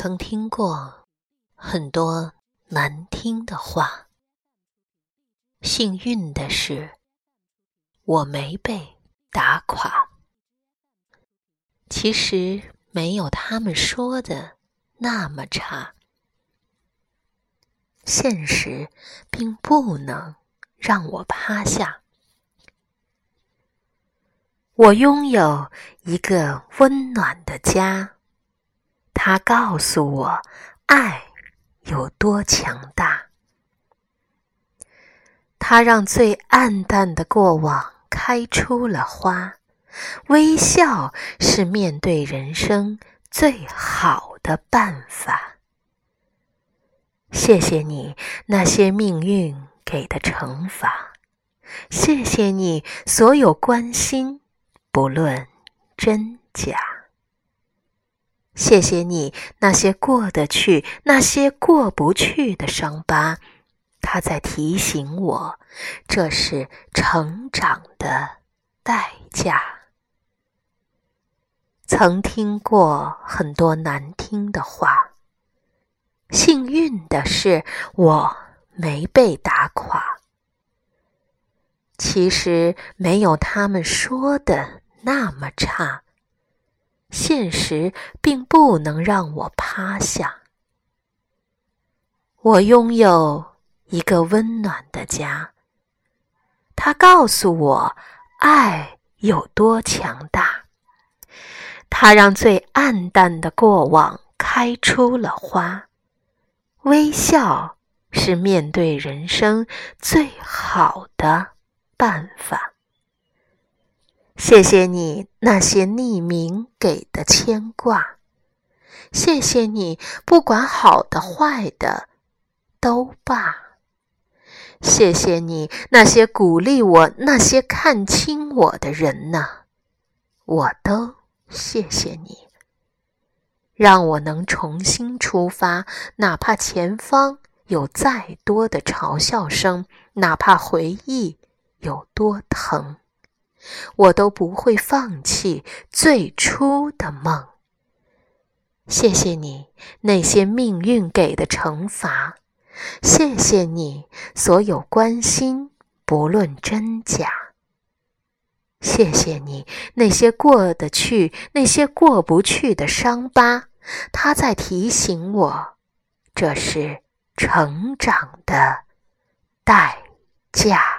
曾听过很多难听的话，幸运的是，我没被打垮。其实没有他们说的那么差，现实并不能让我趴下。我拥有一个温暖的家，它告诉我爱有多强大。它让最暗淡的过往开出了花，微笑是面对人生最好的办法。谢谢你那些命运给的惩罚，谢谢你所有关心。不论真假，谢谢你那些过得去、那些过不去的伤疤，它在提醒我，这是成长的代价。曾听过很多难听的话，幸运的是我没被打垮。其实没有他们说的。那么差，现实并不能让我趴下。我拥有一个温暖的家，它告诉我爱有多强大。它让最暗淡的过往开出了花，微笑是面对人生最好的办法。谢谢你那些匿名给的牵挂，谢谢你不管好的坏的都罢，谢谢你那些鼓励我、那些看清我的人呐，我都谢谢你，让我能重新出发，哪怕前方有再多的嘲笑声，哪怕回忆有多疼。我都不会放弃最初的梦。谢谢你那些命运给的惩罚，谢谢你所有关心，不论真假。谢谢你那些过得去、那些过不去的伤疤，它在提醒我，这是成长的代价。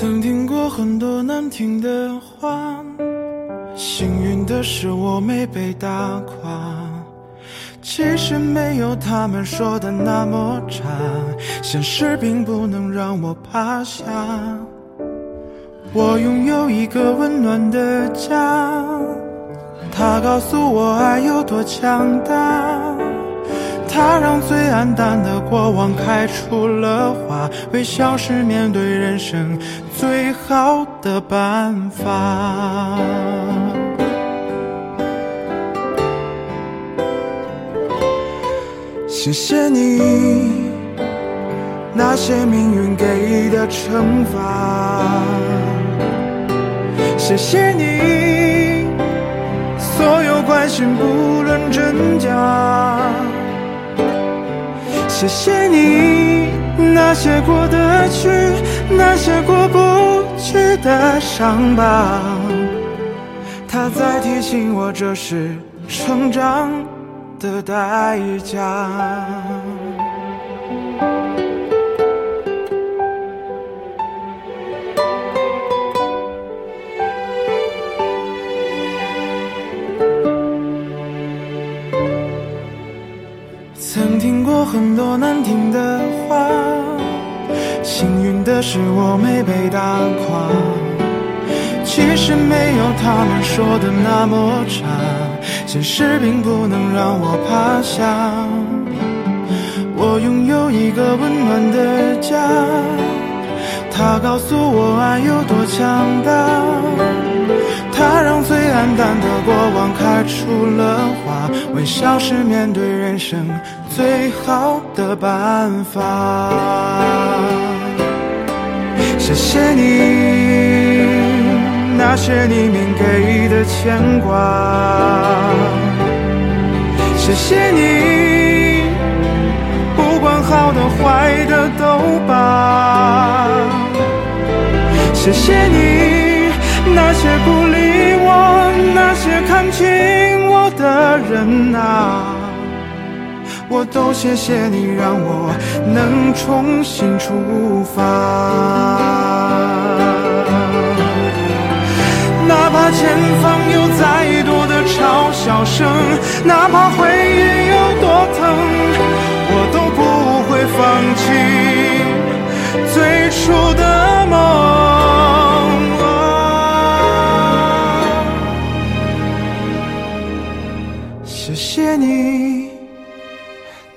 曾听的话，幸运的是我没被打垮。其实没有他们说的那么差，现实并不能让我趴下。我拥有一个温暖的家，它告诉我爱有多强大。它让最黯淡的过往开出了花，微笑是面对人生最好的办法。谢谢你那些命运给的惩罚，谢谢你所有关心，不论真假。谢谢你那些过得去、那些过不去的伤疤，它在提醒我这是成长的代价。很多难听的话，幸运的是我没被打垮。其实没有他们说的那么差，现实并不能让我趴下。我拥有一个温暖的家，它告诉我爱有多强大。它让最暗淡的过往开出了花，微笑是面对人生最好的办法。谢谢你，那些黎明给的牵挂。谢谢你，不管好的坏的都罢。谢谢你，那些鼓励我、那些看清我的人啊，我都谢谢你，让我能重新出发。哪怕前方有再多的嘲笑声，哪怕回忆有多疼，我都不会放弃最初的梦。谢谢你，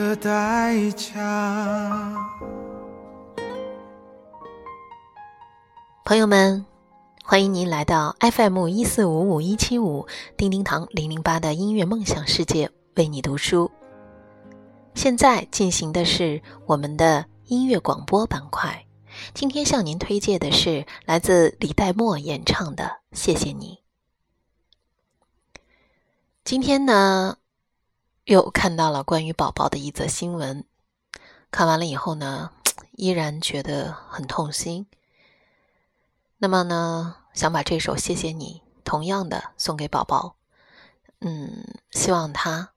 的代价。朋友们，欢迎您来到 FM 一四五五一七五叮叮堂零零八的音乐梦想世界，为你读书。现在进行的是我们的音乐广播板块。今天向您推荐的是来自李代沫演唱的《谢谢你》。今天呢，又看到了关于宝宝的一则新闻，看完了以后呢，依然觉得很痛心。那么呢，想把这首《谢谢你》同样的送给宝宝，嗯，希望他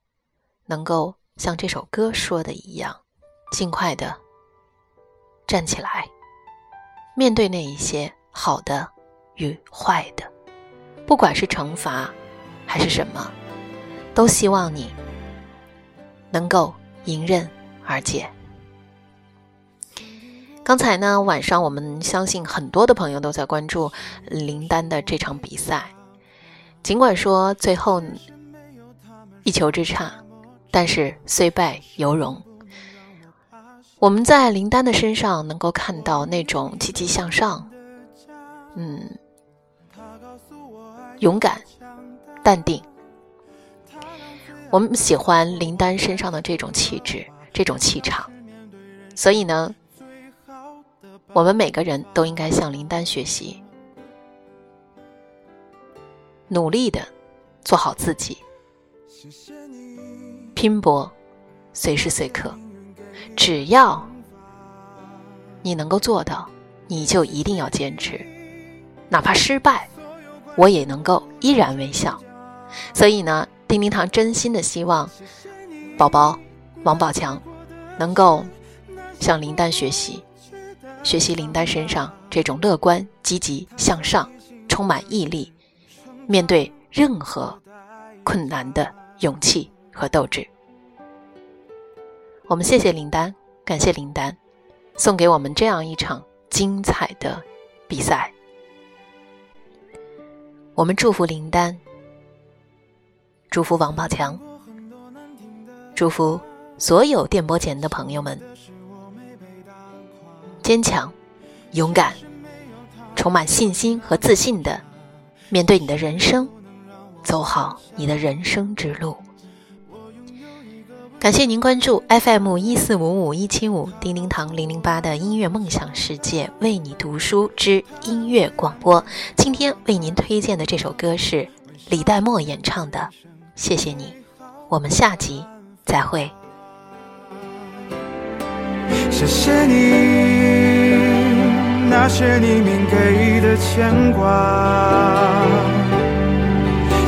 能够像这首歌说的一样，尽快的站起来，面对那一些好的与坏的，不管是惩罚还是什么，都希望你能够迎刃而解。刚才呢，晚上我们相信很多的朋友都在关注林丹的这场比赛。尽管说最后一球之差，但是虽败犹荣。我们在林丹的身上能够看到那种积极向上，嗯，勇敢、淡定。我们喜欢林丹身上的这种气质、这种气场，所以呢。我们每个人都应该向林丹学习，努力的做好自己，拼搏，随时随刻。只要你能够做到，你就一定要坚持，哪怕失败，我也能够依然微笑。所以呢，叮叮堂真心的希望宝宝王宝强能够向林丹学习。学习林丹身上这种乐观、积极向上、充满毅力，面对任何困难的勇气和斗志。我们谢谢林丹，感谢林丹，送给我们这样一场精彩的比赛。我们祝福林丹，祝福王宝强，祝福所有电波前的朋友们。坚强、勇敢、充满信心和自信的面对你的人生，走好你的人生之路。感谢您关注 FM 一四五五一七五叮叮堂零零八的音乐梦想世界，为你读书之音乐广播。今天为您推荐的这首歌是李代沫演唱的《谢谢你》，我们下集再会。谢谢你，那些黎明给的牵挂。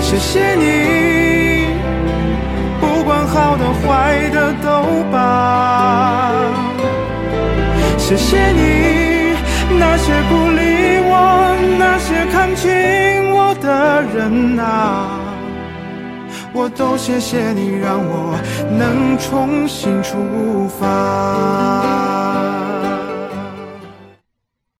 谢谢你，不管好的坏的都罢。谢谢你，那些鼓励我，那些看清我的人啊，我都谢谢你让我能重新出发。